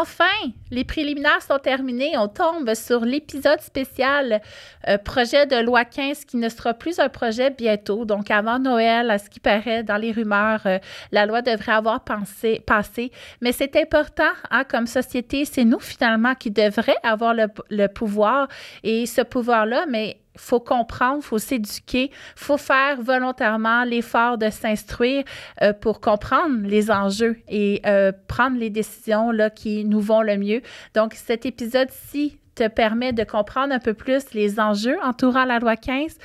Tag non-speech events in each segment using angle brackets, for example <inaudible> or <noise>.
Enfin, les préliminaires sont terminés. On tombe sur l'épisode spécial euh, projet de loi 15 qui ne sera plus un projet bientôt. Donc, avant Noël, à ce qui paraît dans les rumeurs, euh, la loi devrait avoir passé. Mais c'est important, hein, comme société, c'est nous finalement qui devrions avoir le, le pouvoir. Et ce pouvoir-là, mais faut comprendre, faut s'éduquer, faut faire volontairement l'effort de s'instruire euh, pour comprendre les enjeux et euh, prendre les décisions là, qui nous vont le mieux. Donc, cet épisode-ci te permet de comprendre un peu plus les enjeux entourant la loi 15,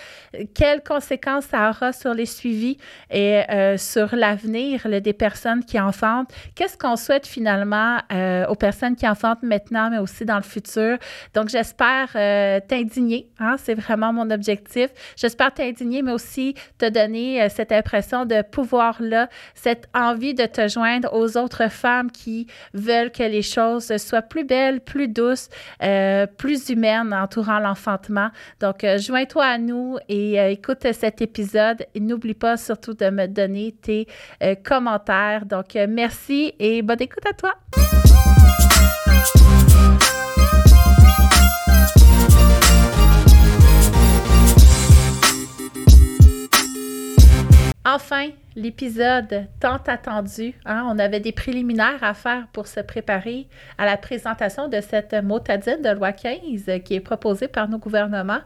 quelles conséquences ça aura sur les suivis et euh, sur l'avenir des personnes qui enfantent. Qu'est-ce qu'on souhaite finalement euh, aux personnes qui enfantent maintenant, mais aussi dans le futur? Donc, j'espère euh, t'indigner. Hein, c'est vraiment mon objectif. J'espère t'indigner, mais aussi te donner cette impression de pouvoir-là, cette envie de te joindre aux autres femmes qui veulent que les choses soient plus belles, plus douces plus humaine entourant l'enfantement. Donc, euh, joins-toi à nous et euh, écoute cet épisode. N'oublie pas surtout de me donner tes euh, commentaires. Donc, merci et bonne écoute à toi. L'épisode tant attendu. Hein? On avait des préliminaires à faire pour se préparer à la présentation de cette motadine de loi 15 qui est proposée par nos gouvernements.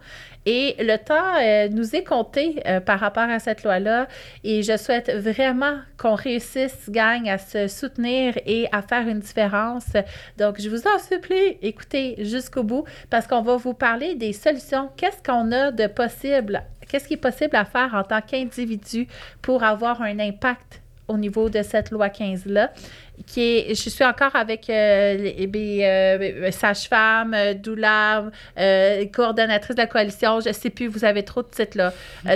Et le temps euh, nous est compté euh, par rapport à cette loi-là. Et je souhaite vraiment qu'on réussisse, gagne, à se soutenir et à faire une différence. Donc, je vous en supplie, écoutez jusqu'au bout parce qu'on va vous parler des solutions. Qu'est-ce qu'on a de possible Qu'est-ce qui est possible à faire en tant qu'individu pour avoir un impact au niveau de cette loi 15-là? Qui est, je suis encore avec euh, les, euh, sage-femme, euh, doula, euh, coordonnatrice de la coalition, je ne sais plus, vous avez trop de titres là. <laughs>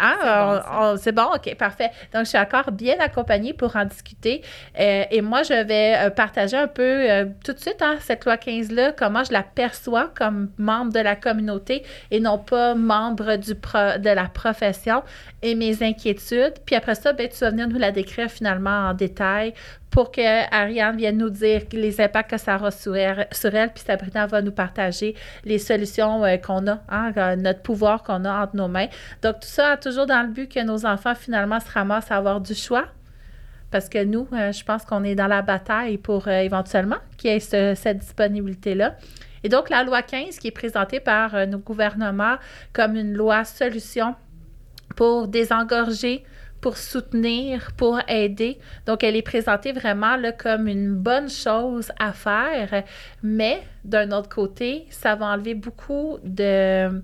hein, c'est bon, ok, parfait. Donc, je suis encore bien accompagnée pour en discuter. et moi, je vais partager un peu tout de suite hein, cette loi 15-là, comment je la perçois comme membre de la communauté et non pas membre du de la profession et mes inquiétudes. Puis après ça, ben, tu vas venir nous la décrire finalement en détail pour que Ariane vienne nous dire les impacts que ça aura sur elle, puis Sabrina va nous partager les solutions euh, qu'on a, hein, euh, notre pouvoir qu'on a entre nos mains. Donc, tout ça toujours dans le but que nos enfants, finalement, se ramassent à avoir du choix. Parce que nous, euh, je pense qu'on est dans la bataille pour éventuellement qu'il y ait cette disponibilité-là. Et donc, la loi 15 qui est présentée par nos gouvernements comme une loi solution pour désengorger pour soutenir, pour aider. Donc, elle est présentée vraiment là, comme une bonne chose à faire, mais d'un autre côté, ça va enlever beaucoup de,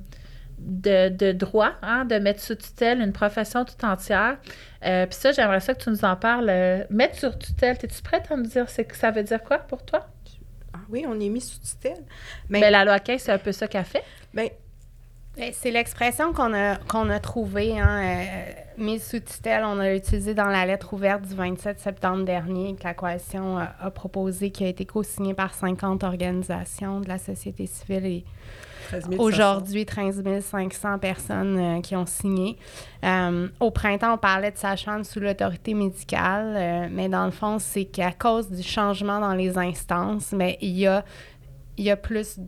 de, droits, hein, de mettre sous tutelle une profession tout entière. Euh, puis ça, j'aimerais ça que tu nous en parles. mettre sur tutelle, es-tu prête à nous dire ce que ça veut dire quoi pour toi? Ah oui, on est mis sous tutelle. Mais, ben, la loi 15, c'est un peu ça qu'elle fait. Bien, ben, c'est l'expression qu'on a, qu'on a trouvée, hein, euh, mise sous tutelle. On a utilisé dans la lettre ouverte du 27 septembre dernier que la coalition a, proposé, qui a été co-signée par 50 organisations de la société civile et aujourd'hui 13 500 personnes euh, qui ont signé. Euh, au printemps, on parlait de sage-femme sous l'autorité médicale, mais dans le fond, c'est qu'à cause du changement dans les instances, mais il y a, il y a plus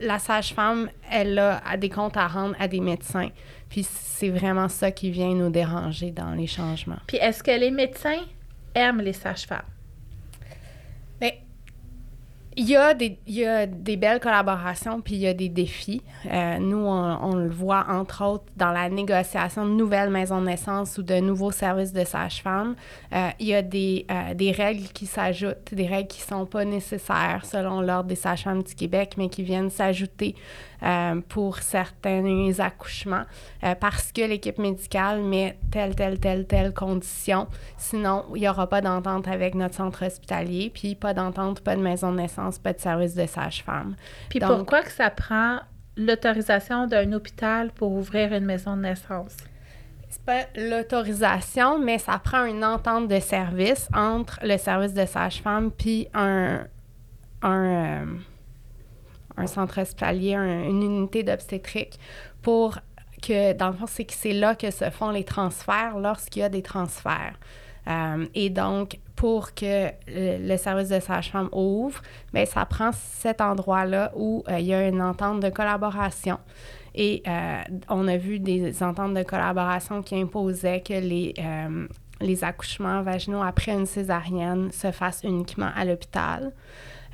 la sage-femme, elle a des comptes à rendre à des médecins. Puis c'est vraiment ça qui vient nous déranger dans les changements. Puis est-ce que les médecins aiment les sages-femmes? Il y, a des, il y a des belles collaborations, puis il y a des défis. Euh, nous, on, le voit entre autres dans la négociation de nouvelles maisons de naissance ou de nouveaux services de sage-femme. Euh, il y a des, euh, des règles qui s'ajoutent, des règles qui ne sont pas nécessaires selon l'Ordre des sages-femmes du Québec, mais qui viennent s'ajouter euh, pour certains accouchements euh, parce que l'équipe médicale met telle, telle, telle, telle condition. Sinon, il n'y aura pas d'entente avec notre centre hospitalier, puis pas d'entente, pas de maison de naissance, pas de service de sage-femme. Puis pourquoi que ça prend l'autorisation d'un hôpital pour ouvrir une maison de naissance? c'est pas l'autorisation, mais ça prend une entente de service entre le service de sage-femme puis un, un, euh, un centre hospitalier, une unité d'obstétrique pour que, dans le fond, c'est que c'est là que se font les transferts lorsqu'il y a des transferts. Euh, et donc, pour que le, service de sage-femme ouvre, bien, ça prend cet endroit-là où euh, il y a une entente de collaboration. Et euh, on a vu des ententes de collaboration qui imposaient que les, les accouchements vaginaux après une césarienne se fassent uniquement à l'hôpital.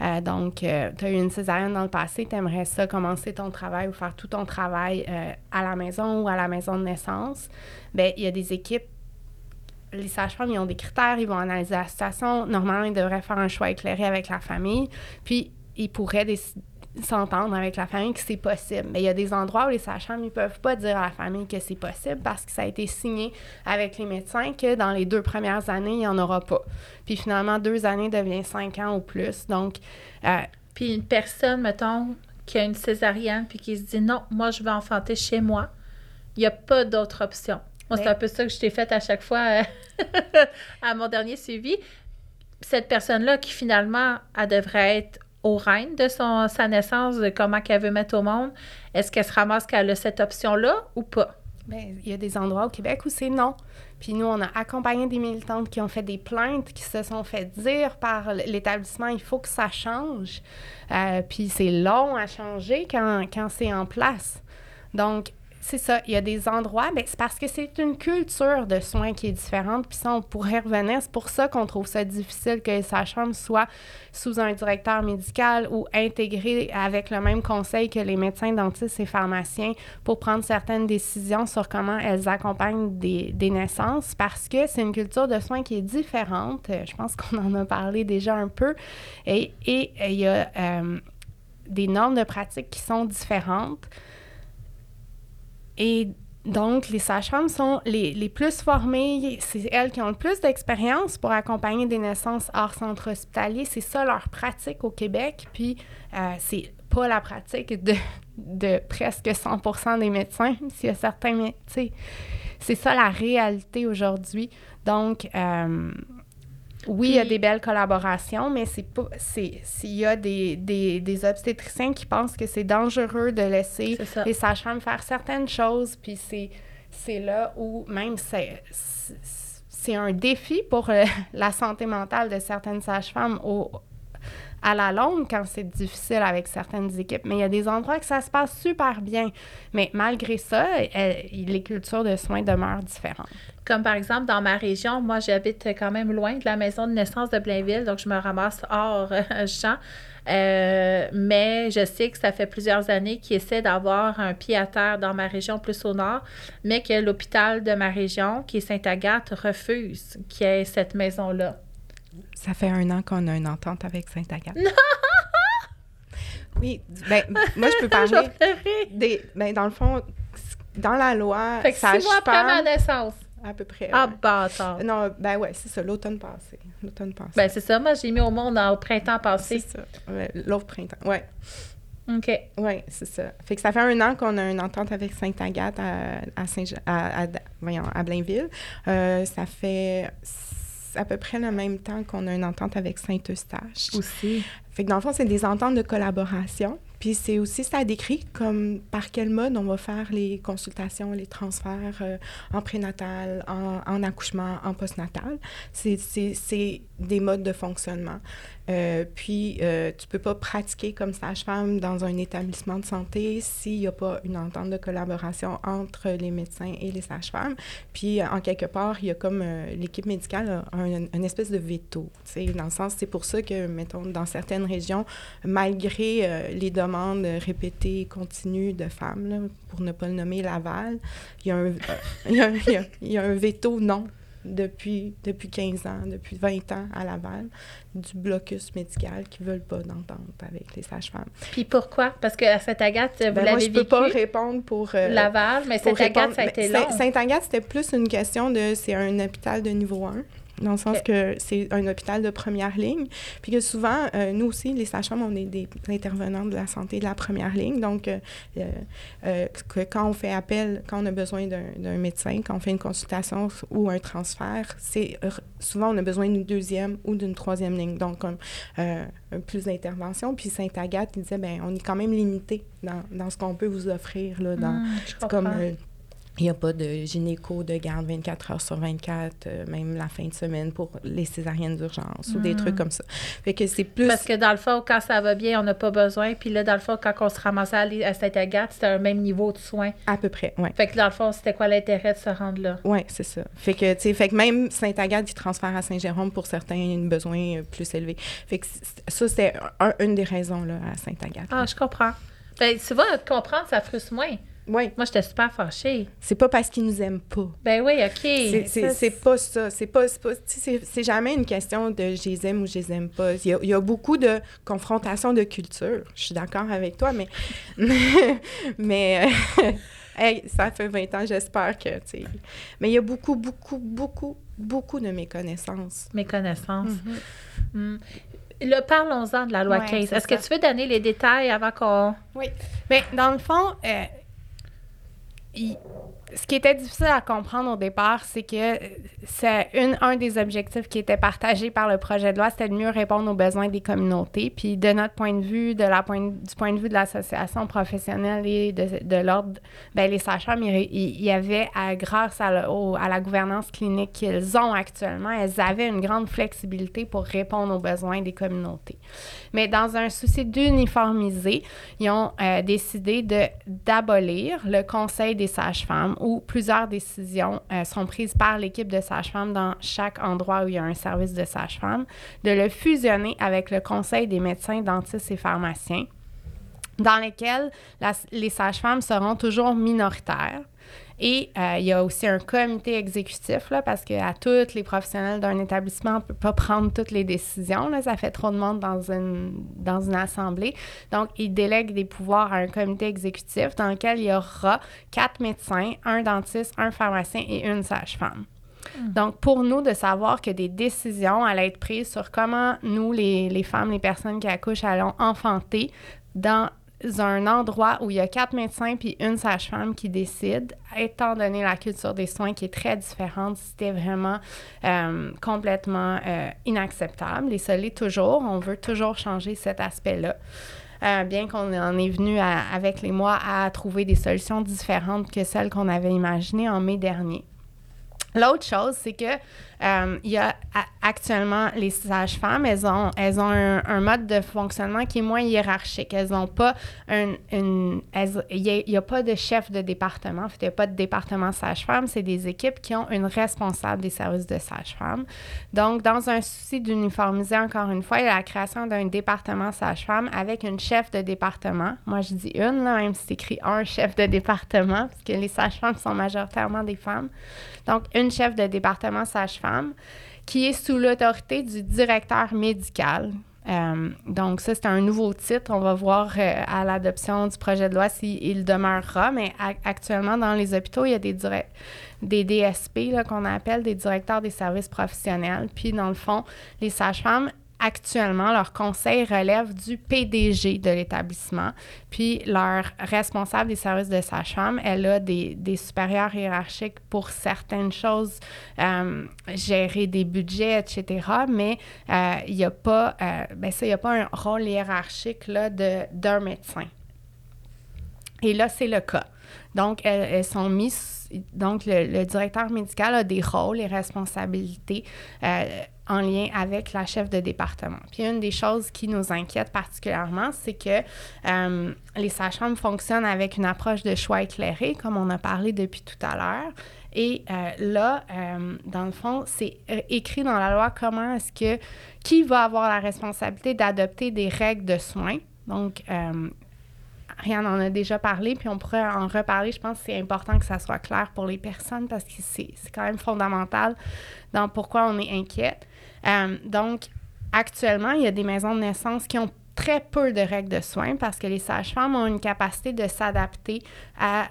Euh, donc, tu as eu une césarienne dans le passé, tu aimerais ça commencer ton travail ou faire tout ton travail à la maison ou à la maison de naissance. Bien, il y a des équipes les sages-femmes, ils ont des critères, ils vont analyser la situation. Normalement, ils devraient faire un choix éclairé avec la famille. Puis, ils pourraient s'entendre avec la famille que c'est possible. Mais il y a des endroits où les sages-femmes ne peuvent pas dire à la famille que c'est possible parce que ça a été signé avec les médecins que dans les deux premières années, il n'y en aura pas. Puis finalement, deux années devient cinq ans ou plus. Donc. Euh, puis une personne, mettons, qui a une césarienne puis qui se dit non, moi, je vais enfanter chez moi, il n'y a pas d'autre option. Moi, c'est un peu ça que je t'ai fait à chaque fois euh, <laughs> à mon dernier suivi. Cette personne-là, qui finalement, elle devrait être au règne de son, sa naissance, de comment qu'elle veut mettre au monde, est-ce qu'elle se ramasse qu'elle a cette option-là ou pas? Bien, il y a des endroits au Québec où c'est non. Puis nous, on a accompagné des militantes qui ont fait des plaintes, qui se sont fait dire par l'établissement, il faut que ça change. Euh, puis c'est long à changer quand, quand c'est en place. Donc, c'est ça. Il y a des endroits, mais c'est parce que c'est une culture de soins qui est différente. Puis ça, on pourrait revenir. C'est pour ça qu'on trouve ça difficile que les sages-femmes soient sous un directeur médical ou intégrés avec le même conseil que les médecins, dentistes et pharmaciens pour prendre certaines décisions sur comment elles accompagnent des, naissances parce que c'est une culture de soins qui est différente. Je pense <laughs> qu'on en a parlé déjà un peu. Et, et il y a euh, des normes de pratique qui sont différentes. Et donc, les sages-femmes sont les, les, plus formées, c'est elles qui ont le plus d'expérience pour accompagner des naissances hors centre hospitalier. C'est ça leur pratique au Québec. Puis, euh, c'est pas la pratique de, de presque 100% des médecins. <laughs> S'il y a certains médecins, c'est ça la réalité aujourd'hui. Donc, euh, oui, il y a des belles collaborations, mais c'est pas. S'il y a des, des, des, obstétriciens qui pensent que c'est dangereux de laisser les sages-femmes faire certaines choses, puis c'est là où même c'est c'est un défi pour euh, <laughs> la santé mentale de certaines sages-femmes à la longue quand c'est difficile avec certaines équipes. Mais il y a des endroits que ça se passe super bien. Mais malgré ça, les cultures de soins demeurent différentes. Comme par exemple, dans ma région, moi, j'habite quand même loin de la maison de naissance de Blainville, donc je me ramasse hors euh, champ. Euh, mais je sais que ça fait plusieurs années qu'ils essaient d'avoir un pied à terre dans ma région plus au nord, mais que l'hôpital de ma région, qui est Sainte-Agathe, refuse qu'il y ait cette maison-là. Ça fait un an qu'on a une entente avec Sainte-Agathe. <laughs> oui, ben, moi, je peux <laughs> parler des... Ben, dans le fond, dans la loi... Fait que six mois après ma naissance à peu près. Ah, bâtard. Non, ben ouais, c'est ça, l'automne passé. L'automne passé. Ben c'est ça, moi j'ai mis au monde au printemps passé. C'est ça, l'autre printemps, ouais. OK. Oui, c'est ça. Fait que ça fait un an qu'on a une entente avec Sainte-Agathe à, Saint à, à, voyons, à Blainville. Euh, ça fait à peu près le même temps qu'on a une entente avec Saint-Eustache. Aussi. Fait que dans le fond, c'est des ententes de collaboration. Puis c'est aussi, ça décrit comme par quel mode on va faire les consultations, les transferts euh, en prénatal, en, en, accouchement, en postnatal. C'est des modes de fonctionnement. Euh, puis, euh, tu peux pas pratiquer comme sage-femme dans un établissement de santé s'il n'y a pas une entente de collaboration entre les médecins et les sages-femmes. Puis, en quelque part, il y a comme l'équipe médicale a un, espèce de veto. Dans le sens, c'est pour ça que, mettons, dans certaines régions, malgré les demande répétée et continue de femmes, pour ne pas le nommer Laval, il y a, un veto non depuis, depuis 15 ans, depuis 20 ans à Laval, du blocus médical qui ne veulent pas d'entente avec les sages-femmes. Puis pourquoi? Parce qu'à Sainte-Agathe, vous ben l'avez vécu. je ne peux pas répondre pour... Euh, Laval, mais Sainte-Agathe, ça a été long. Sainte-Agathe, c'était plus une question de... C'est un hôpital de niveau 1 dans le sens que c'est un hôpital de première ligne, puis que souvent, euh, nous aussi, les sages-femmes, on est des intervenants de la santé de la première ligne, donc euh, euh, que quand on fait appel, quand on a besoin d'un médecin, quand on fait une consultation ou un transfert, c'est souvent on a besoin d'une deuxième ou d'une troisième ligne, donc plus d'intervention. Puis Sainte-Agathe, il disait, ben on est quand même limité dans, dans ce qu'on peut vous offrir, là, dans, mmh, comme Il n'y a pas de gynéco de garde 24 heures sur 24, euh, même la fin de semaine pour les césariennes d'urgence ou des Mm. trucs comme ça. Fait que c'est plus... Parce que dans le fond, quand ça va bien, on n'a pas besoin. Puis là, dans le fond, quand on se ramassait à, l- à Saint-Agathe, c'était un même niveau de soins. À peu près, oui. Fait que dans le fond, c'était quoi l'intérêt de se rendre là? Oui, c'est ça. Fait que, tu sais, fait que même Saint-Agathe, il transfère à Saint-Jérôme pour certains besoins euh, plus élevés. Fait que ça, c'était un- une des raisons, là, à Saint-Agathe. Ah, je comprends. Ben, tu vois, comprendre, ça frustre moins. Oui. Moi, j'étais super fâchée. C'est pas parce qu'ils nous aiment pas. Ben oui, OK. C'est- C'est Ça, c'est pas ça. C'est pas, c'est jamais une question de je les aime ou je les aime pas. Il y a, il y a beaucoup de confrontations de culture. Je suis d'accord avec toi, mais. <laughs> mais. euh, <laughs> hey, ça fait 20 ans, j'espère que. tu sais. Mais il y a beaucoup, beaucoup, beaucoup, beaucoup de méconnaissances. Mes connaissances. Mhm. Mm. Là, parlons-en de la loi Ouais, 15. c'est Est-ce que tu veux donner les détails avant qu'on. Oui. Mais dans le fond, euh, il- ce qui était difficile à comprendre au départ, c'est que euh, c'est un des objectifs qui était partagé par le projet de loi, c'était de mieux répondre aux besoins des communautés. Puis de notre point de vue, de la point, du point de vue de l'association professionnelle et de, de l'ordre, ben, les sages-femmes, il, y avait, à- grâce à, au- à la gouvernance clinique qu'ils ont actuellement, elles avaient une grande flexibilité pour répondre aux besoins des communautés. Mais dans un souci d'uniformiser, ils ont euh, décidé d'abolir le Conseil des sages-femmes où plusieurs décisions euh, sont prises par l'équipe de sages-femmes dans chaque endroit où il y a un service de sage-femme, de le fusionner avec le Conseil des médecins, dentistes et pharmaciens dans lesquels les sages-femmes seront toujours minoritaires. Et euh, il y a aussi un comité exécutif, là, parce qu'à tous les professionnels d'un établissement, on ne peut pas prendre toutes les décisions. Là, ça fait trop de monde dans une, dans une assemblée. Donc, ils délèguent des pouvoirs à un comité exécutif dans lequel il y aura quatre médecins, un dentiste, un pharmacien et une sage-femme. Donc, pour nous, de savoir que des décisions allaient être prises sur comment nous, les, les femmes, les personnes qui accouchent, allons enfanter dans un endroit où il y a quatre médecins puis une sage-femme qui décide, étant donné la culture des soins qui est très différente, c'était vraiment euh, complètement euh, inacceptable. Et ça l'est toujours. On veut toujours changer cet aspect-là. Euh, bien qu'on en est venu à- avec les mois à trouver des solutions différentes que celles qu'on avait imaginées en mai dernier. L'autre chose, c'est que euh, il y a actuellement les sages-femmes, elles ont, elles ont un, mode de fonctionnement qui est moins hiérarchique. Elles n'ont pas un, une, il n'y a, pas de chef de département. Il n'y a pas de département sage-femme. C'est des équipes qui ont une responsable des services de sage-femme. Donc, dans un souci d'uniformiser encore une fois, il y a la création d'un département sage-femme avec une chef de département. Moi, je dis une, là, même si c'est écrit un chef de département, parce que les sages-femmes sont majoritairement des femmes. Donc, une chef de département sage-femme qui est sous l'autorité du directeur médical. Euh, donc, ça, c'est un nouveau titre. On va voir euh, à l'adoption du projet de loi s'il demeurera, mais actuellement, dans les hôpitaux, il y a des, des DSP qu'on appelle des directeurs des services professionnels. Puis, dans le fond, les sages-femmes, actuellement, leur conseil relève du PDG de l'établissement. Puis, leur responsable des services de sage-femme, elle a des, des supérieurs hiérarchiques pour certaines choses, euh, gérer des budgets, etc. Mais euh, il n'y a pas, euh, ben ça, y a pas un rôle hiérarchique là, de, d'un médecin. Et là, c'est le cas. Donc, elles, elles sont mises. Donc, le, le directeur médical a des rôles et responsabilités euh, en lien avec la chef de département. Puis, une des choses qui nous inquiète particulièrement, c'est que euh, les sages-femmes fonctionnent avec une approche de choix éclairé, comme on a parlé depuis tout à l'heure. Et euh, là, euh, dans le fond, c'est écrit dans la loi comment est-ce que qui va avoir la responsabilité d'adopter des règles de soins. Donc, Rien en a déjà parlé, puis on pourrait en reparler. Je pense que c'est important que ça soit clair pour les personnes parce que c'est quand même fondamental dans pourquoi on est inquiète. Euh, donc, actuellement, il y a des maisons de naissance qui ont très peu de règles de soins parce que les sages-femmes ont une capacité de s'adapter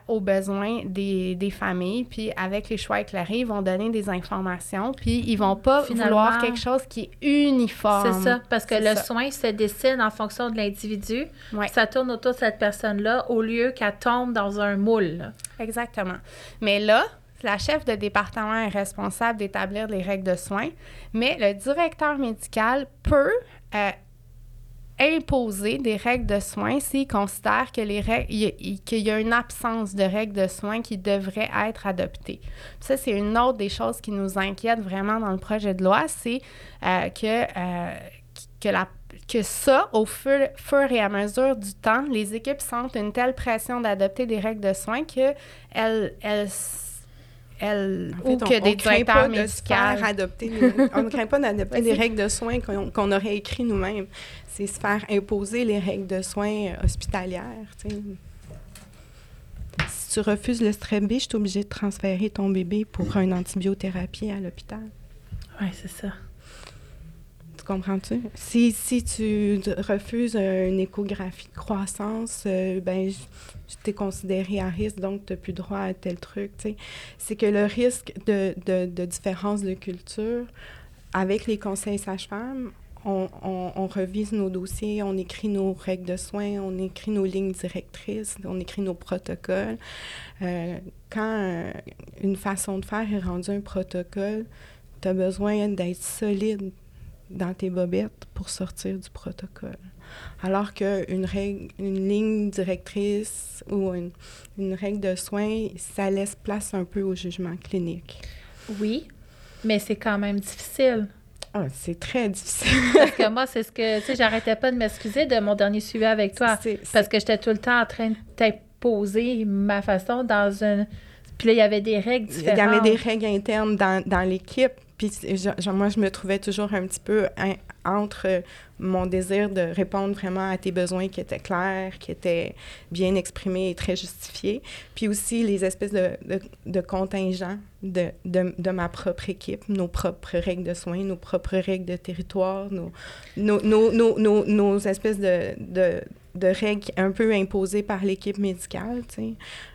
aux besoins des, des familles. Puis avec les choix éclairés, ils vont donner des informations. Puis ils vont pas Finalement, vouloir quelque chose qui est uniforme. C'est ça, parce que le ça. soin se dessine en fonction de l'individu. Ouais. Ça tourne autour de cette personne-là au lieu qu'elle tombe dans un moule. Exactement. Mais là, la chef de département est responsable d'établir les règles de soins, mais le directeur médical peut euh, imposer des règles de soins s'ils considèrent que les qu'il y a une absence de règles de soins qui devraient être adoptées. ça, c'est une autre des choses qui nous inquiète vraiment dans le projet de loi, c'est euh, que, euh, que, la, que ça, au fur, fur, et à mesure du temps, les équipes sentent une telle pression d'adopter des règles de soins qu'elles elles, elle, ou que des directeurs médicaux. Adopter, on ne craint pas d'adopter <laughs> des règles de soins qu'on aurait écrites nous-mêmes c'est se faire imposer les règles de soins euh, hospitalières. Si tu refuses le strep B, je suis obligée de transférer ton bébé pour une antibiothérapie à l'hôpital. Oui, c'est ça. Tu comprends-tu? Si, si tu refuses une échographie de croissance, euh, ben, tu es considéré à risque, donc tu n'as plus droit à tel truc. C'est que le risque de, de, différence de culture, avec les conseils sages-femmes, on, revise nos dossiers, on écrit nos règles de soins, on écrit nos lignes directrices, on écrit nos protocoles. Euh, quand euh, une façon de faire est rendue un protocole, tu as besoin d'être solide dans tes bobettes pour sortir du protocole. Alors qu'une règle, une ligne directrice ou une, une règle de soins, ça laisse place un peu au jugement clinique. Oui, mais c'est quand même difficile ah, c'est très difficile. parce que moi, c'est ce que, tu sais, j'arrêtais pas de m'excuser de mon dernier suivi avec toi. Parce que j'étais tout le temps en train de t'imposer ma façon dans une. Puis là, il y avait des règles différentes. Il y avait des règles internes dans, dans l'équipe. Puis moi, je me trouvais toujours un petit peu entre mon désir de répondre vraiment à tes besoins qui étaient clairs, qui étaient bien exprimés et très justifiés, puis aussi les espèces de, de, contingents de, de, ma propre équipe, nos propres règles de soins, nos propres règles de territoire, nos, nos, nos, nos, nos espèces de, de règles un peu imposées par l'équipe médicale, tu sais.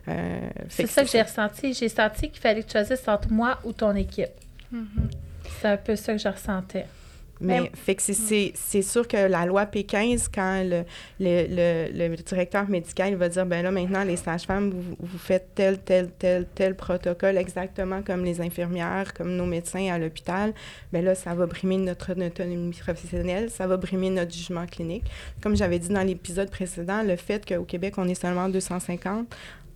Euh, c'est ça que j'ai ressenti. J'ai senti qu'il fallait que tu choisisses entre moi ou ton équipe. Mm-hmm. C'est un peu ça que je ressentais. Mais, fait que c'est sûr que la loi P15, quand le, le, le, directeur médical va dire, ben là, maintenant, les sages-femmes, vous, vous, faites tel, tel, tel, tel protocole exactement comme les infirmières, comme nos médecins à l'hôpital, ben là, ça va brimer notre autonomie professionnelle, ça va brimer notre jugement clinique. Comme j'avais dit dans l'épisode précédent, le fait qu'au Québec, on est seulement 250,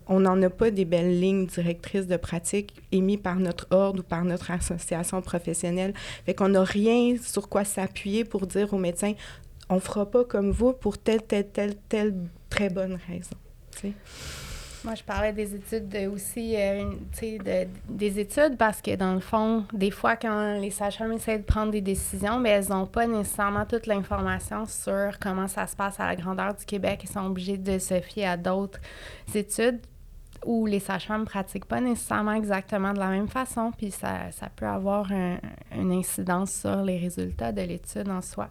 on n'en a pas des belles lignes directrices de pratique émises par notre ordre ou par notre association professionnelle. Fait qu'on n'a rien sur quoi s'appuyer pour dire aux médecins on fera pas comme vous pour telle, telle, telle, telle très bonne raison. Moi, je parlais des études aussi, euh, sais, des études parce que dans le fond, des fois, quand les sages-femmes essaient de prendre des décisions, mais elles n'ont pas nécessairement toute l'information sur comment ça se passe à la grandeur du Québec. Elles sont obligées de se fier à d'autres études où les sages-femmes ne pratiquent pas nécessairement exactement de la même façon, puis ça, ça peut avoir une incidence sur les résultats de l'étude en soi.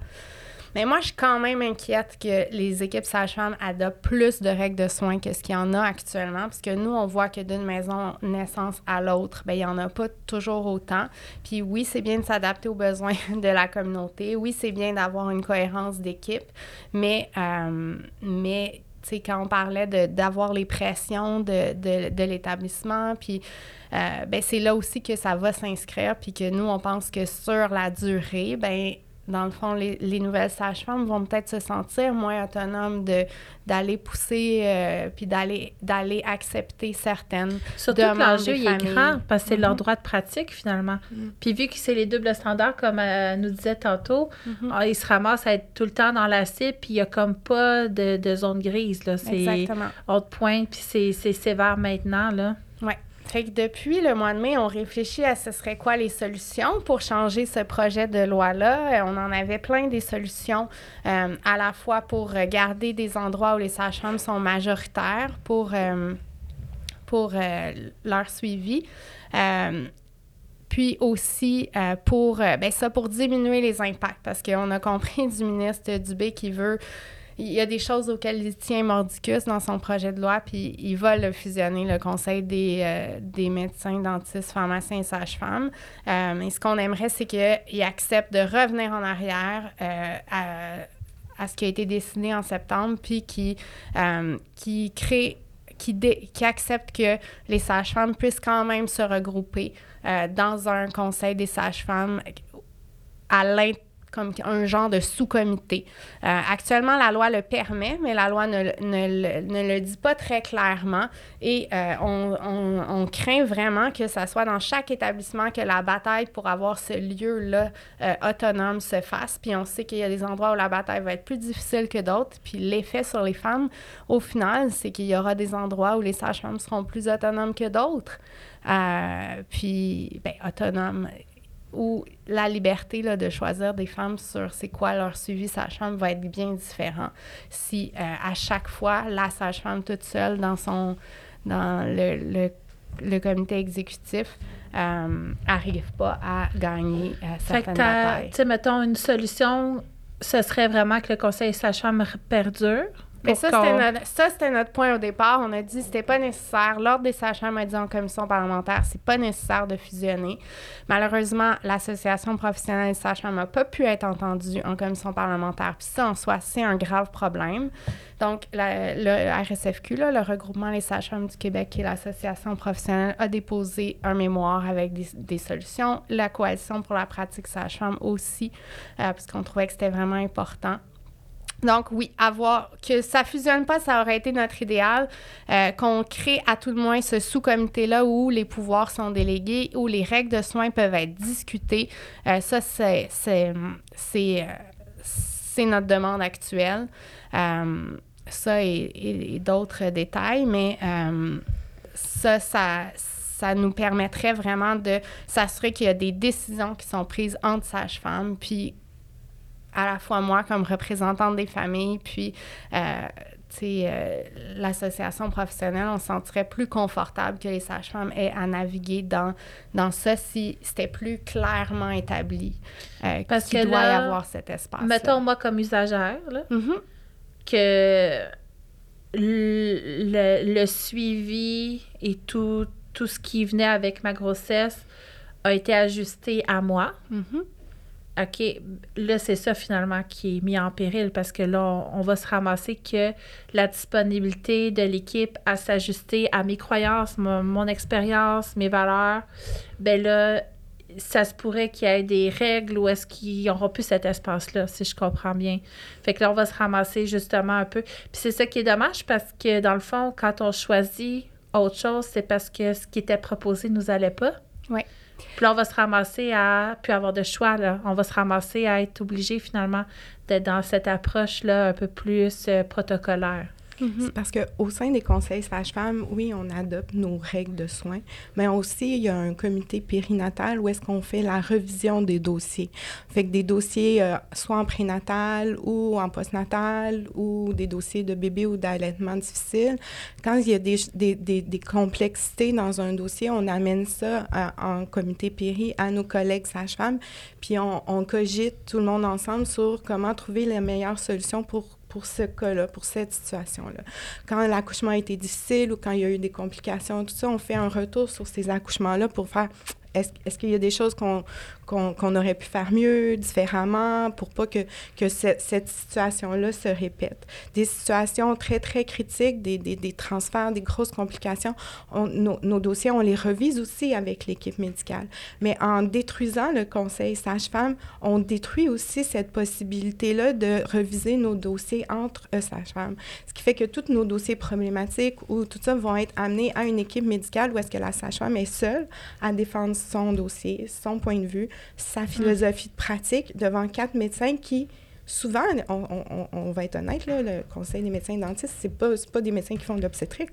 Mais moi, je suis quand même inquiète que les équipes sages-femmes adoptent plus de règles de soins que ce qu'il y en a actuellement, parce que nous, on voit que d'une maison naissance à l'autre, ben il n'y en a pas toujours autant. Puis oui, c'est bien de s'adapter aux besoins <laughs> de la communauté. Oui, c'est bien d'avoir une cohérence d'équipe, mais, euh, mais quand on parlait d'avoir les pressions de, l'établissement, puis euh, ben, c'est là aussi que ça va s'inscrire, puis que nous, on pense que sur la durée, ben dans le fond, les, les nouvelles sages-femmes vont peut-être se sentir moins autonomes de, d'aller pousser euh, puis d'aller, d'aller accepter certaines Surtout que l'enjeu, il est grand parce que c'est leur mm-hmm. droit de pratique, finalement. Mm-hmm. Puis vu que c'est les doubles standards, comme euh, nous disait tantôt, mm-hmm. ah, ils se ramassent à être tout le temps dans la cible, puis il n'y a comme pas de, de zone grise, là. C'est Exactement. autre point, puis c'est, c'est sévère maintenant, là. Oui. Fait que depuis le mois de mai, on réfléchit à ce serait quoi les solutions pour changer ce projet de loi-là. Euh, on en avait plein des solutions, euh, à la fois pour garder des endroits où les sages-femmes sont majoritaires pour, euh, pour leur suivi. puis aussi pour, ben ça, pour diminuer les impacts, parce qu'on a compris <laughs> du ministre Dubé qui veut il y a des choses auxquelles il tient mordicus dans son projet de loi, puis il va le fusionner, le conseil des, euh, des médecins, dentistes, pharmaciens et sages-femmes. Euh, mais ce qu'on aimerait, c'est qu'il accepte de revenir en arrière euh, à, ce qui a été décidé en septembre, puis qui, qui crée qui, qui, accepte que les sages-femmes puissent quand même se regrouper dans un conseil des sages-femmes à l'intérieur comme un genre de sous-comité. Euh, actuellement, la loi le permet, mais la loi ne, ne, ne le dit pas très clairement. Et euh, on, on, on, craint vraiment que ça soit dans chaque établissement que la bataille pour avoir ce lieu-là euh, autonome se fasse. Puis on sait qu'il y a des endroits où la bataille va être plus difficile que d'autres. Puis l'effet sur les femmes, au final, c'est qu'il y aura des endroits où les sages-femmes seront plus autonomes que d'autres. puis, ben, autonomes où la liberté là, de choisir des femmes sur c'est quoi leur suivi sage-femme va être bien différent si euh, à chaque fois la sage-femme toute seule dans son dans le, le, comité exécutif euh, arrive pas à gagner euh, certaines batailles. Tu sais, mettons, une solution, ce serait vraiment que le conseil sage-femme perdure? Mais ça, c'était notre, ça, c'était notre point au départ. On a dit que c'était pas nécessaire. L'Ordre des sages-femmes a dit en commission parlementaire, c'est pas nécessaire de fusionner. Malheureusement, l'Association professionnelle des sages-femmes n'a pas pu être entendue en commission parlementaire. Puis ça, en soi, c'est un grave problème. Donc, le RSFQ, là, le regroupement des sages-femmes du Québec, qui est l'association professionnelle, a déposé un mémoire avec des, des solutions. La Coalition pour la pratique sage-femme aussi, euh, parce qu'on trouvait que c'était vraiment important. Donc oui, avoir que ça fusionne pas, ça aurait été notre idéal, euh, qu'on crée à tout le moins ce sous-comité-là où les pouvoirs sont délégués, où les règles de soins peuvent être discutées. Euh, ça, c'est, c'est, c'est, euh, notre demande actuelle. ça et, d'autres détails, mais ça, ça, ça nous permettrait vraiment de s'assurer qu'il y a des décisions qui sont prises entre sages-femmes, puis à la fois moi comme représentante des familles, puis euh, euh, l'association professionnelle, on se sentirait plus confortable que les sages-femmes aient à naviguer dans, dans ça si c'était plus clairement établi euh, Parce qu'il doit y avoir cet espace. Mettons, moi, comme usagère, là, mm-hmm. que le, le, suivi et tout, tout ce qui venait avec ma grossesse a été ajusté à moi. Mm-hmm. OK, là, c'est ça finalement qui est mis en péril parce que là, on, va se ramasser que la disponibilité de l'équipe à s'ajuster à mes croyances, mon, expérience, mes valeurs, ben là, ça se pourrait qu'il y ait des règles ou est-ce qu'il n'y aura plus cet espace-là, si je comprends bien. Fait que là, on va se ramasser justement un peu. Puis c'est ça qui est dommage parce que dans le fond, quand on choisit autre chose, c'est parce que ce qui était proposé nous allait pas. Oui. Puis là, on va se ramasser à plus avoir de choix. Là. On va se ramasser à être obligé finalement d'être dans cette approche-là un peu plus euh, protocolaire. Mhm. C'est parce qu'au sein des conseils sages-femmes, oui, on adopte nos règles de soins, mais aussi, il y a un comité périnatal où est-ce qu'on fait la revision des dossiers. Fait que des dossiers, euh, soit en prénatal ou en postnatal ou des dossiers de bébé ou d'allaitement difficile, quand il y a des, des, des, des, complexités dans un dossier, on amène ça en comité péri à nos collègues sages-femmes, puis on, on cogite tout le monde ensemble sur comment trouver les meilleures solutions pour pour ce cas-là, pour cette situation-là. Quand l'accouchement a été difficile ou quand il y a eu des complications, tout ça, on fait un retour sur ces accouchements-là pour faire est-ce, est qu'il y a des choses qu'on, qu'on, aurait pu faire mieux, différemment, pour pas que, que cette situation-là se répète? Des situations très, très critiques, des, des, des transferts, des grosses complications, on, nos, nos, dossiers, on les revise aussi avec l'équipe médicale. Mais en détruisant le conseil sage-femme, on détruit aussi cette possibilité-là de reviser nos dossiers entre sages-femmes. Ce qui fait que tous nos dossiers problématiques ou tout ça vont être amenés à une équipe médicale où est-ce que la sage-femme est seule à défendre son dossier, son point de vue, sa philosophie de pratique devant quatre médecins qui, souvent, on, va être honnête, là, le conseil des médecins dentistes, c'est pas, pas des médecins qui font de l'obstétrique.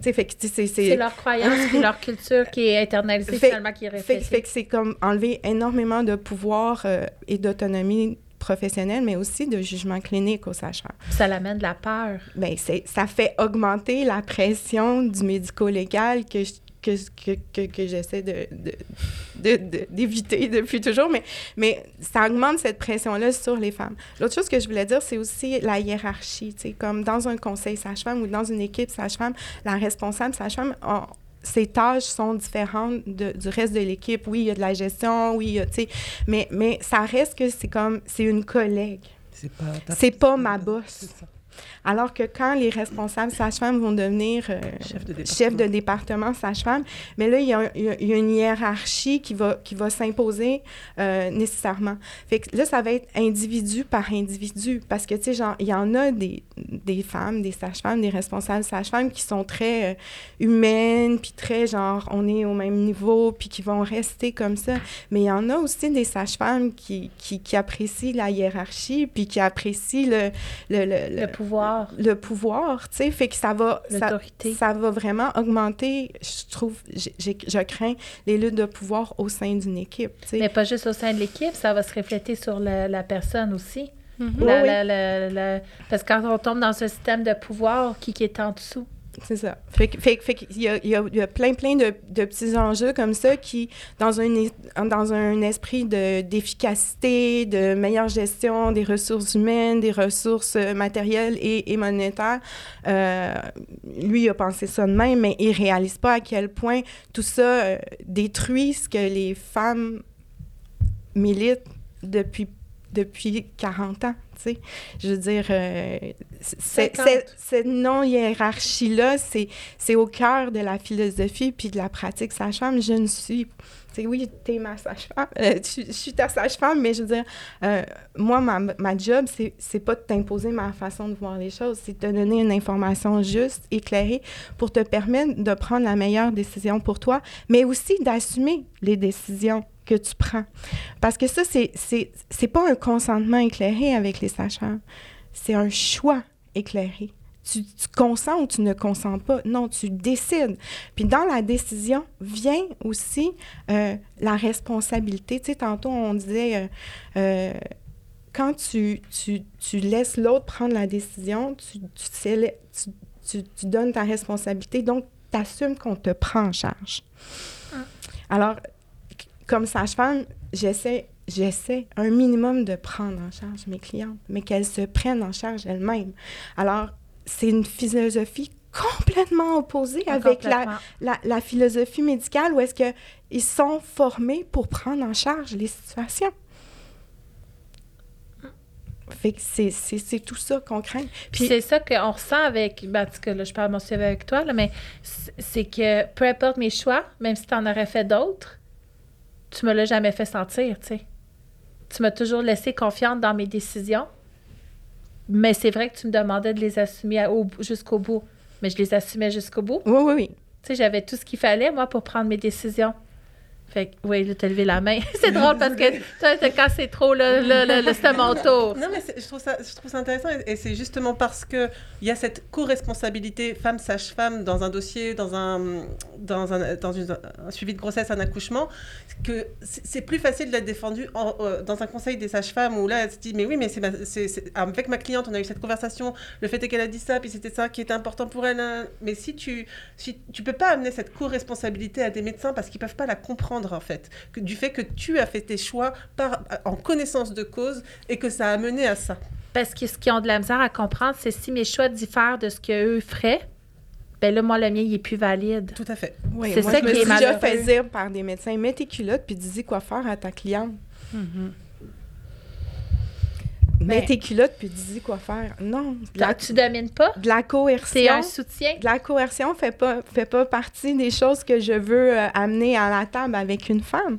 C'est leur croyance et leur culture qui est internalisée finalement, qui est Fait, fait que c'est comme enlever énormément de pouvoir euh, et d'autonomie professionnelle, mais aussi de jugement clinique aux sages-femmes. Ça l'amène de la peur. Bien, ça fait augmenter la pression du médico-légal que je que, que, que, j'essaie de, d'éviter depuis toujours, mais, mais ça augmente cette pression-là sur les femmes. L'autre chose que je voulais dire, c'est aussi la hiérarchie. Comme dans un conseil sage-femme ou dans une équipe sage-femme, la responsable sage-femme, ses tâches sont différentes du reste de l'équipe. Oui, il y a de la gestion, oui, tu sais, mais, mais ça reste que c'est comme, c'est une collègue. C'est pas, c'est pas ma boss. Alors que quand les responsables sages-femmes vont devenir euh, chefs de département, sage-femme, mais là, il y, a, il y, a, une hiérarchie qui va, qui va s'imposer euh, nécessairement. Fait que là, ça va être individu par individu parce que, tu sais, il y en a des, des femmes, des sages-femmes, des responsables sages-femmes qui sont très euh, humaines, puis très, genre, on est au même niveau, puis qui vont rester comme ça. Mais il y en a aussi des sages-femmes qui, qui, qui, apprécient la hiérarchie, puis qui apprécient le... Le, le, le pouvoir. Le pouvoir, tu sais, fait que ça va... Ça, ça, va vraiment augmenter, je trouve, je crains les luttes de pouvoir au sein d'une équipe. Mais pas juste au sein de l'équipe, ça va se refléter sur la, la personne aussi. Mm-hmm. parce que quand on tombe dans ce système de pouvoir, qui, qui est en dessous? C'est ça. Fait, fait, fait qu'il y a, il y, a, plein, plein de, de, petits enjeux comme ça qui, dans un, dans un esprit d'efficacité, de, meilleure gestion des ressources humaines, des ressources matérielles et, et monétaires, euh, lui, a pensé ça de même, mais il réalise pas à quel point tout ça euh, détruit ce que les femmes militent depuis depuis 40 ans, tu sais. Je veux dire, euh, cette non-hiérarchie-là, c'est au cœur de la philosophie puis de la pratique sage-femme. Je ne suis... Tu sais, oui, tu es ma sage-femme, euh, je, suis ta sage-femme, mais je veux dire, euh, moi, ma, ma job, c'est pas de t'imposer ma façon de voir les choses, c'est de te donner une information juste, éclairée, pour te permettre de prendre la meilleure décision pour toi, mais aussi d'assumer les décisions que tu prends. Parce que ça, c'est, c'est, c'est pas un consentement éclairé avec les sages-femmes. C'est un choix éclairé. Tu, tu, consens ou tu ne consens pas? Non, tu décides. Puis dans la décision vient aussi euh, la responsabilité. Tu sais, tantôt, on disait, euh, euh, quand tu, tu, tu laisses l'autre prendre la décision, tu, tu, tu, tu donnes ta responsabilité, donc tu assumes qu'on te prend en charge. Ah. Alors, comme sage-femme, j'essaie, j'essaie un minimum de prendre en charge mes clientes, mais qu'elles se prennent en charge elles-mêmes. Alors, c'est une philosophie complètement opposée avec La, la, la, philosophie médicale où est-ce qu'ils sont formés pour prendre en charge les situations. Fait que c'est tout ça qu'on craint. Puis, c'est ça qu'on ressent avec, ben, parce que là, je parle mon avec toi, là, mais c'est que peu importe mes choix, même si tu en aurais fait d'autres, tu me l'as jamais fait sentir, tu sais. Tu m'as toujours laissé confiante dans mes décisions. Mais c'est vrai que tu me demandais de les assumer jusqu'au bout. Mais je les assumais jusqu'au bout. Oui, oui, oui. Tu sais, j'avais tout ce qu'il fallait, moi, pour prendre mes décisions. Fait que, oui, là, t'as levé la main. <laughs> c'est drôle parce que quand c'est trop, là, là, là, c'est. Non, mais je trouve, ça, je trouve ça intéressant et, c'est justement parce qu'il y a cette co-responsabilité femme-sage-femme dans un dossier, dans un, dans un, dans une, un suivi de grossesse, un accouchement, que c'est plus facile d'être défendu euh, dans un conseil des sages-femmes où là, elle se dit, mais oui, mais c'est avec ma cliente, on a eu cette conversation, le fait est qu'elle a dit ça, puis c'était ça qui était important pour elle. Hein. Mais si tu, si, tu peux pas amener cette co-responsabilité à des médecins parce qu'ils peuvent pas la comprendre en fait, que, du fait que tu as fait tes choix par, en connaissance de cause et que ça a mené à ça. Parce que ce qu'ils ont de la misère à comprendre, c'est si mes choix diffèrent de ce qu'eux feraient, ben là, moi, le mien, il est plus valide. Tout à fait. Oui, c'est ça qui est déjà fait dire par des médecins, mets tes culottes puis dis quoi faire à ta cliente. Mm-hmm. Mets tes culottes puis dis quoi faire. Non. La, tu domines pas? De la coercion. C'est un soutien? De la coercion fait pas, fait pas partie des choses que je veux euh, amener à la table avec une femme.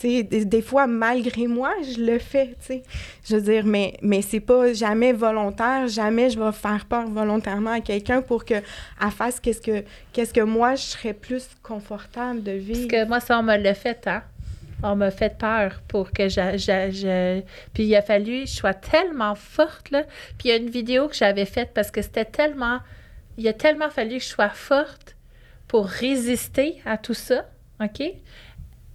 Des, des, fois, malgré moi, je le fais, sais. Je veux dire, mais, mais c'est pas jamais volontaire. Jamais je vais faire peur volontairement à quelqu'un pour qu'elle fasse qu'est-ce que, qu'est-ce que moi, je serais plus confortable de vivre. Parce que moi, ça, on me l'a fait, hein? On m'a fait peur pour que je, Puis il a fallu que je sois tellement forte, là. Puis il y a une vidéo que j'avais faite parce que c'était tellement... Il a tellement fallu que je sois forte pour résister à tout ça, OK?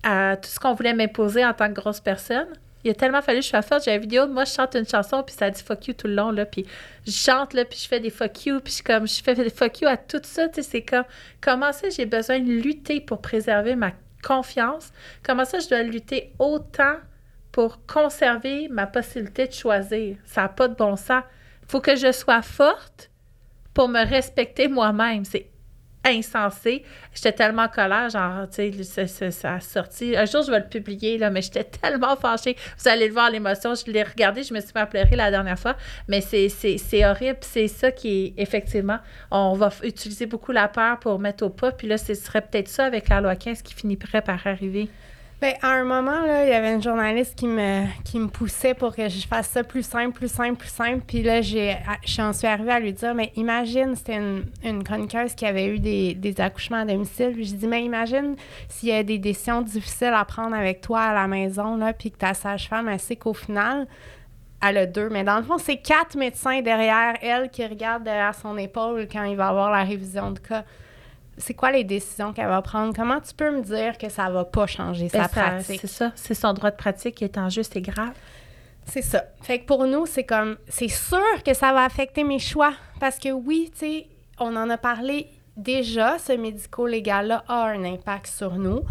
À tout ce qu'on voulait m'imposer en tant que grosse personne. Il a tellement fallu que je sois forte. J'ai une vidéo moi, je chante une chanson, puis ça dit fuck you tout le long, là. Puis je chante, là, puis je fais des fuck you, puis je, comme, je fais des fuck you à tout ça. Tu sais, c'est comme, comment ça, j'ai besoin de lutter pour préserver ma confiance, comment ça je dois lutter autant pour conserver ma possibilité de choisir? Ça n'a pas de bon sens. Il faut que je sois forte pour me respecter moi-même. C'est insensé. J'étais tellement en colère, genre, tu sais, ça, a sorti. Un jour, je vais le publier, là, mais j'étais <laughs> tellement fâchée. Vous allez le voir, l'émotion. Je l'ai regardé, je me suis pas pleurer la dernière fois. Mais c'est horrible. C'est ça qui est, effectivement, on va utiliser beaucoup la peur pour mettre au pas. Puis là, ce serait peut-être ça avec la loi 15 qui finirait par arriver. Bien, à un moment, là, il y avait une journaliste qui me, qui me poussait pour que je fasse ça plus simple, plus simple, plus simple. Puis là, j'ai, j'en suis arrivée à lui dire, mais imagine, c'était une, une qui avait eu des, des accouchements à domicile. Puis je dis, mais imagine s'il y a des décisions difficiles à prendre avec toi à la maison, là, puis que ta sage-femme, elle sait qu'au final, elle a deux. Mais dans le fond, c'est quatre médecins derrière elle qui regardent derrière son épaule quand il va avoir la révision de cas c'est quoi les décisions qu'elle va prendre? Comment tu peux me dire que ça va pas changer sa ben, pratique? C'est ça, c'est son droit de pratique qui est en jeu, c'est grave. C'est ça. Fait que pour nous, c'est comme, c'est sûr que ça va affecter mes choix. Parce que oui, tu sais, on en a parlé déjà, ce médico-légal-là a un impact sur nous.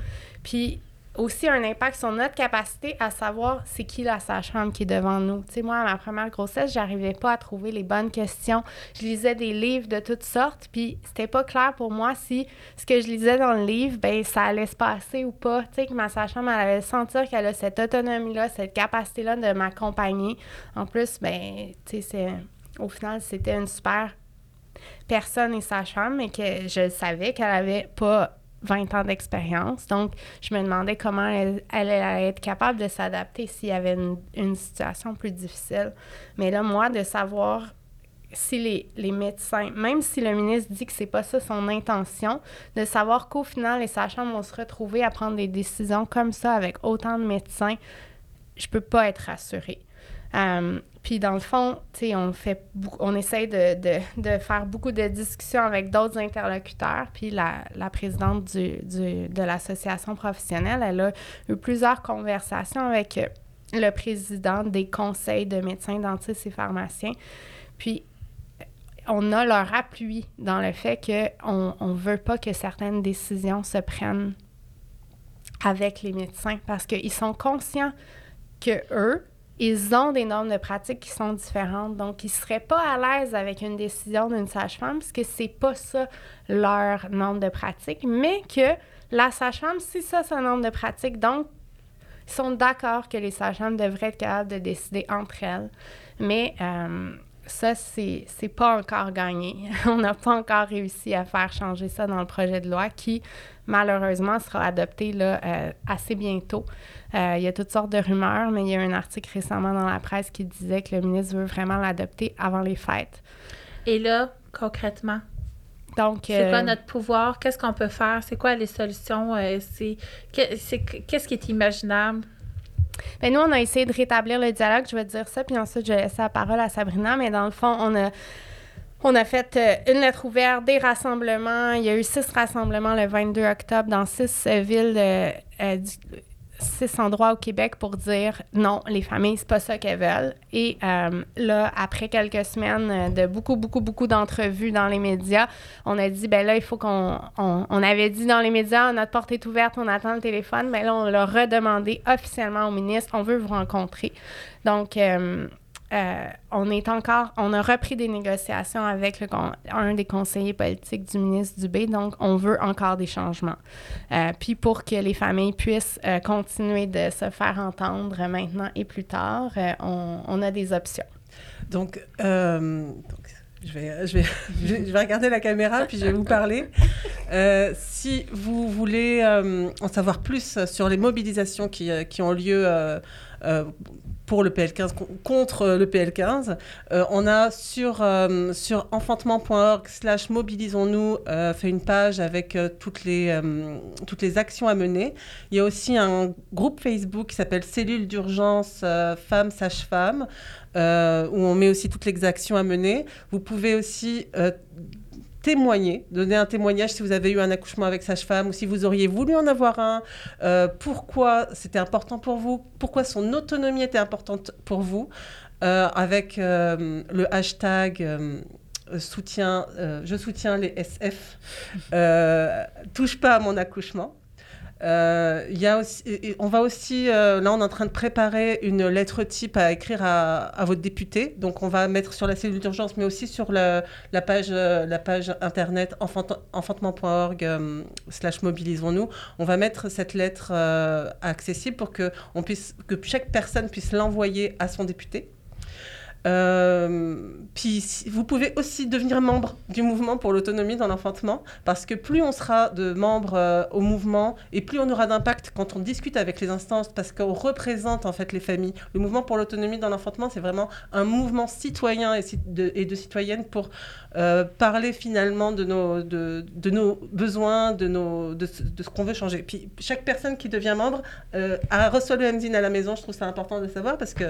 Puis aussi un impact sur notre capacité à savoir c'est qui la sage-femme qui est devant nous. Tu sais, moi, à ma première grossesse, j'arrivais pas à trouver les bonnes questions. Je lisais des livres de toutes sortes, puis c'était pas clair pour moi si ce que je lisais dans le livre, ben ça allait se passer ou pas. Tu sais, que ma sage-femme, elle allait sentir qu'elle a cette autonomie-là, cette capacité-là de m'accompagner. En plus, ben, tu sais, au final, c'était une super personne et sage-femme, mais que je savais qu'elle avait pas 20 ans d'expérience. Donc, je me demandais comment elle, allait être capable de s'adapter s'il y avait une, situation plus difficile. Mais là, moi, de savoir si les, les, médecins, même si le ministre dit que c'est pas ça son intention, de savoir qu'au final, les sachants vont se retrouver à prendre des décisions comme ça avec autant de médecins, je peux pas être rassurée. Euh, puis dans le fond, on fait on essaie de, de, de, faire beaucoup de discussions avec d'autres interlocuteurs. Puis la, la présidente du, du, de l'association professionnelle, elle a eu plusieurs conversations avec le président des conseils de médecins, dentistes et pharmaciens. Puis on a leur appui dans le fait qu'on ne veut pas que certaines décisions se prennent avec les médecins parce qu'ils sont conscients que eux, ils ont des normes de pratique qui sont différentes. Donc, ils ne seraient pas à l'aise avec une décision d'une sage-femme parce que c'est pas ça leur norme de pratique, mais que la sage-femme, c'est ça sa norme de pratique. Donc, ils sont d'accord que les sages-femmes devraient être capables de décider entre elles. Mais euh, ça, c'est, pas encore gagné. <laughs> On n'a pas encore réussi à faire changer ça dans le projet de loi qui, malheureusement, sera adopté là, euh, assez bientôt. Euh, il y a toutes sortes de rumeurs, mais il y a un article récemment dans la presse qui disait que le ministre veut vraiment l'adopter avant les fêtes. Et là, concrètement, donc, c'est quoi euh, notre pouvoir? Qu'est-ce qu'on peut faire? C'est quoi les solutions? c'est, qu'est-ce qui est imaginable? Bien, nous, on a essayé de rétablir le dialogue, je vais dire ça, puis ensuite, je vais laisser la parole à Sabrina, mais dans le fond, on a. On a fait euh, une lettre ouverte, des rassemblements. Il y a eu six rassemblements le 22 octobre dans six euh, villes euh, six endroits au Québec pour dire non, les familles, c'est pas ça qu'elles veulent. Et euh, là, après quelques semaines de beaucoup, beaucoup, beaucoup d'entrevues dans les médias, on a dit, ben là, il faut qu'on. On, avait dit dans les médias, notre porte est ouverte, on attend le téléphone, mais là, on l'a redemandé officiellement au ministre, on veut vous rencontrer. Donc, euh, euh, on est encore, on a repris des négociations avec un des conseillers politiques du ministre Dubé, donc on veut encore des changements. Euh, puis pour que les familles puissent euh, continuer de se faire entendre maintenant et plus tard, on, a des options. Donc, je vais, je, vais, <laughs> je vais regarder la caméra puis je vais vous parler. si vous voulez en savoir plus sur les mobilisations qui, qui ont lieu pour le PL15, contre le PL15. Euh, on a sur, euh, sur enfantement.org slash mobilisons-nous euh, fait une page avec toutes, les, toutes les actions à mener. Il y a aussi un groupe Facebook qui s'appelle Cellule d'urgence femmes sages-femmes, où on met aussi toutes les actions à mener. Vous pouvez aussi témoigner, donner un témoignage si vous avez eu un accouchement avec sage-femme ou si vous auriez voulu en avoir un, euh, pourquoi c'était important pour vous, pourquoi son autonomie était importante pour vous, euh, avec euh, le hashtag soutien, je soutiens les SF, touche pas à mon accouchement. Euh, y a aussi, on va aussi, euh, là, on est en train de préparer une lettre type à écrire à, à votre député. Donc, on va mettre sur la cellule d'urgence, mais aussi sur la, page, euh, la page internet enfant- enfantement.org slash mobilisons-nous. On va mettre cette lettre accessible pour que, on puisse, que chaque personne puisse l'envoyer à son député. Euh, puis vous pouvez aussi devenir membre du mouvement pour l'autonomie dans l'enfantement parce que plus on sera de membres euh, au mouvement et plus on aura d'impact quand on discute avec les instances parce qu'on représente en fait les familles. Le mouvement pour l'autonomie dans l'enfantement c'est vraiment un mouvement citoyen et, de, et de citoyennes pour euh, parler finalement de nos, besoins, de, ce- qu'on veut changer. Puis chaque personne qui devient membre a reçoit le MZIN à la maison, je trouve ça important de savoir parce que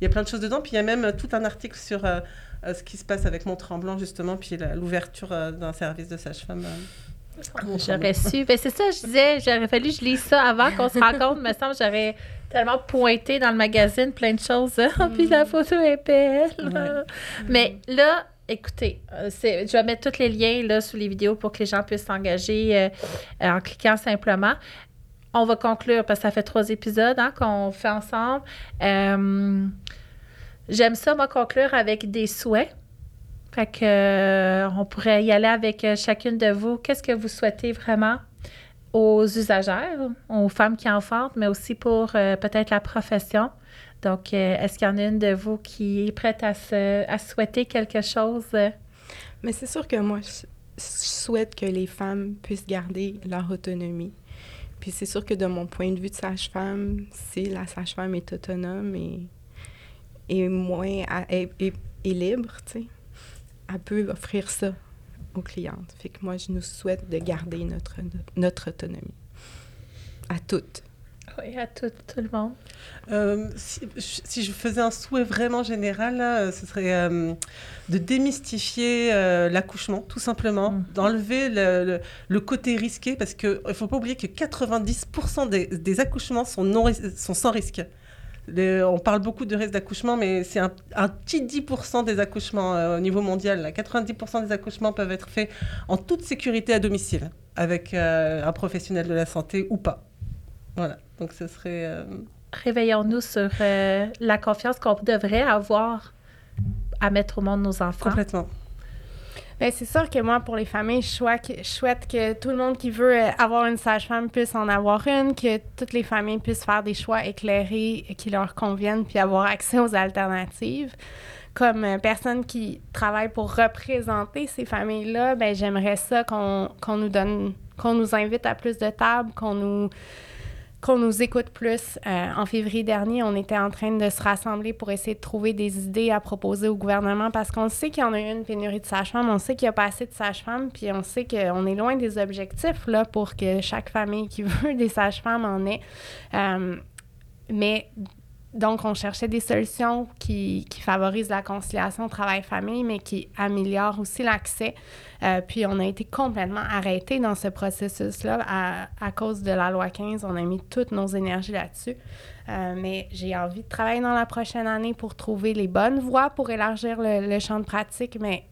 il y a plein de choses dedans. Puis il y a même euh, tout un article sur euh, euh, ce qui se passe avec Mont-Tremblant, justement, puis l'ouverture euh, d'un service de sage-femme. J'aurais su. Ben, c'est ça, je disais, j'aurais fallu que je lise ça avant qu'on se rencontre. me semble j'aurais tellement pointé dans le magazine plein de choses. Ah, <laughs> puis la photo est belle. Ouais. Mais là, écoutez, c'est- je vais mettre tous les liens là, sous les vidéos pour que les gens puissent s'engager euh, en cliquant simplement. On va conclure parce que ça fait trois épisodes hein, qu'on fait ensemble. Euh, J'aime ça, moi, conclure avec des souhaits. Fait que, euh, on pourrait y aller avec euh, chacune de vous. Qu'est-ce que vous souhaitez vraiment aux usagères, aux femmes qui enfantent, mais aussi pour peut-être la profession? Donc, est-ce qu'il y en a une de vous qui est prête à, souhaiter quelque chose? Mais c'est sûr que moi, je souhaite que les femmes puissent garder leur autonomie. C'est sûr que de mon point de vue de sage-femme, si la sage-femme est autonome et, et moins est, est- est libre, tu sais, elle peut offrir ça aux clientes. Fait que moi, je nous souhaite de garder notre, notre autonomie. À toutes. Oui, à tout, tout le monde. Euh, si, si je faisais un souhait vraiment général, là, euh, ce serait euh, de démystifier euh, l'accouchement, tout simplement, Mm. d'enlever le, le- le côté risqué, parce qu'il ne faut pas oublier que 90% des, des accouchements sont, non, ris- sont sans risque. Les- on parle beaucoup de risque d'accouchement, mais c'est un, un petit 10% des accouchements euh, au niveau mondial. là. 90% des accouchements peuvent être faits en toute sécurité à domicile, avec euh, un professionnel de la santé ou pas. Voilà, donc ce serait... euh, Réveillons-nous sur euh, la confiance qu'on devrait avoir à mettre au monde nos enfants. Complètement. Bien, c'est sûr que moi, pour les familles, je souhaite, que, je souhaite que tout le monde qui veut euh, avoir une sage-femme puisse en avoir une, que toutes les familles puissent faire des choix éclairés qui leur conviennent, puis avoir accès aux alternatives. Comme personne qui travaille pour représenter ces familles-là, ben j'aimerais ça qu'on qu'on nous donne, qu'on nous invite à plus de tables, qu'on nous qu'on nous écoute plus. Euh, en février dernier, on était en train de se rassembler pour essayer de trouver des idées à proposer au gouvernement parce qu'on sait qu'il y en a eu une pénurie de sages-femmes, on sait qu'il n'y a pas assez de sages-femmes, puis on sait qu'on est loin des objectifs là, pour que chaque famille qui <laughs> veut des sages-femmes en ait. Euh, mais donc, on cherchait des solutions qui, favorisent la conciliation travail-famille, mais qui améliorent aussi l'accès. Euh, puis, on a été complètement arrêté dans ce processus-là à, à cause de la loi 15. On a mis toutes nos énergies là-dessus. Euh, mais j'ai envie de travailler dans la prochaine année pour trouver les bonnes voies pour élargir le, le champ de pratique, mais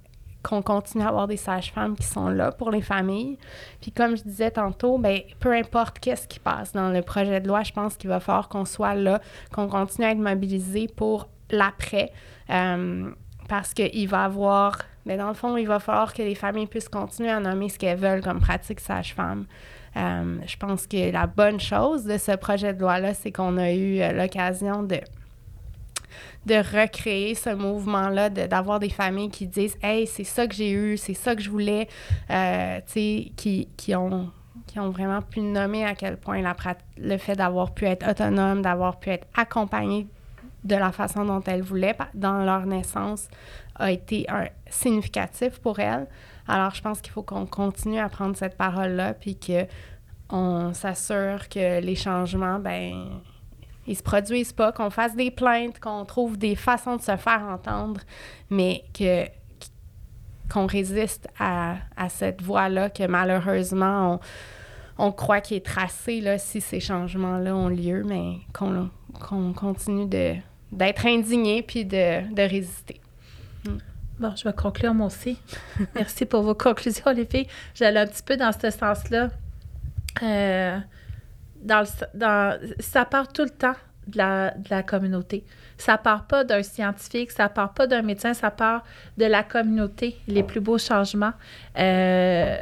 qu'on continue à avoir des sages-femmes qui sont là pour les familles. Puis comme je disais tantôt, ben peu importe qu'est-ce qui passe dans le projet de loi, je pense qu'il va falloir qu'on soit là, qu'on continue à être mobilisé pour l'après. Euh, parce qu'il va avoir, mais dans le fond, il va falloir que les familles puissent continuer à nommer ce qu'elles veulent comme pratique sage-femme. Euh, je pense que la bonne chose de ce projet de loi-là, c'est qu'on a eu euh, l'occasion de de recréer ce mouvement-là, de- d'avoir des familles qui disent Hey, c'est ça que j'ai eu, c'est ça que je voulais, euh, tu sais, qui, qui, ont, qui ont vraiment pu nommer à quel point la, le fait d'avoir pu être autonome, d'avoir pu être accompagné de la façon dont elles voulaient dans leur naissance a été un, significatif pour elles. Alors, je pense qu'il faut qu'on continue à prendre cette parole-là, puis que on s'assure que les changements, ben ils se produisent pas, qu'on fasse des plaintes, qu'on trouve des façons de se faire entendre, mais que qu'on résiste à, à cette voie-là que malheureusement on, on croit qu'il est tracé là, si ces changements-là ont lieu, mais qu'on continue d'être indigné puis de, de résister. Bon, je vais conclure moi aussi. Merci pour vos conclusions, les filles. J'allais un petit peu dans ce sens-là. Euh, dans, dans, ça part tout le temps de la, de la communauté. Ça part pas d'un scientifique, ça part pas d'un médecin, ça part de la communauté, les plus beaux changements. Euh,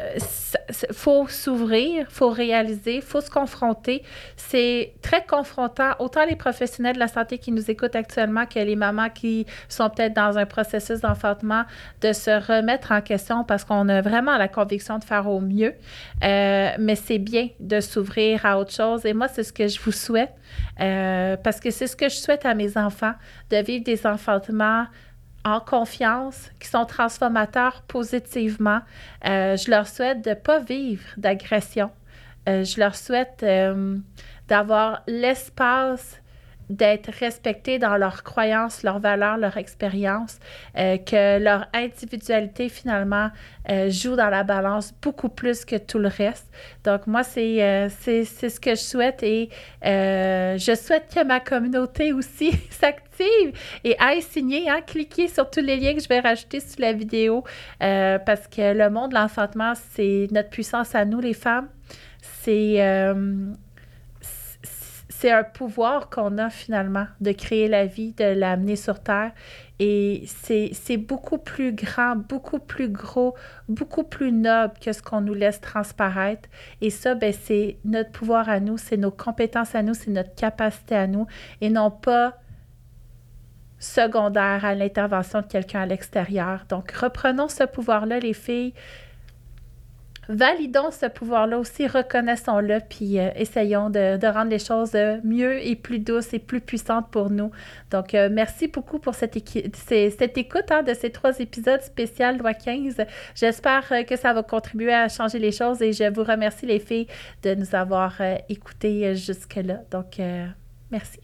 Il faut s'ouvrir, faut réaliser, faut se confronter. C'est très confrontant, autant les professionnels de la santé qui nous écoutent actuellement que les mamans qui sont peut-être dans un processus d'enfantement, de se remettre en question parce qu'on a vraiment la conviction de faire au mieux. Euh, mais c'est bien de s'ouvrir à autre chose. Et moi, c'est ce que je vous souhaite. Euh, parce que c'est ce que je souhaite à mes enfants, de vivre des enfantements en confiance, qui sont transformateurs positivement. Euh, je leur souhaite de ne pas vivre d'agression. Euh, je leur souhaite d'avoir l'espace d'être respectés dans leurs croyances, leurs valeurs, leur expérience, euh, que leur individualité finalement euh, joue dans la balance beaucoup plus que tout le reste. Donc moi, c'est euh, ce que je souhaite et je souhaite que ma communauté aussi <laughs> s'active et aille signer, hein, cliquer sur tous les liens que je vais rajouter sous la vidéo parce que le monde de l'enfantement, c'est notre puissance à nous les femmes. C'est un pouvoir qu'on a finalement de créer la vie, de l'amener sur Terre. Et c'est beaucoup plus grand, beaucoup plus gros, beaucoup plus noble que ce qu'on nous laisse transparaître. Et ça, ben, c'est notre pouvoir à nous, c'est nos compétences à nous, c'est notre capacité à nous, et non pas secondaire à l'intervention de quelqu'un à l'extérieur. Donc, reprenons ce pouvoir-là, les filles. Validons ce pouvoir-là aussi, reconnaissons-le, puis euh, essayons de, rendre les choses euh, mieux et plus douces et plus puissantes pour nous. Donc, euh, merci beaucoup pour cette, cette écoute hein, de ces trois épisodes spécial loi 15. J'espère que ça va contribuer à changer les choses et je vous remercie les filles de nous avoir écoutés jusque-là. Donc, merci.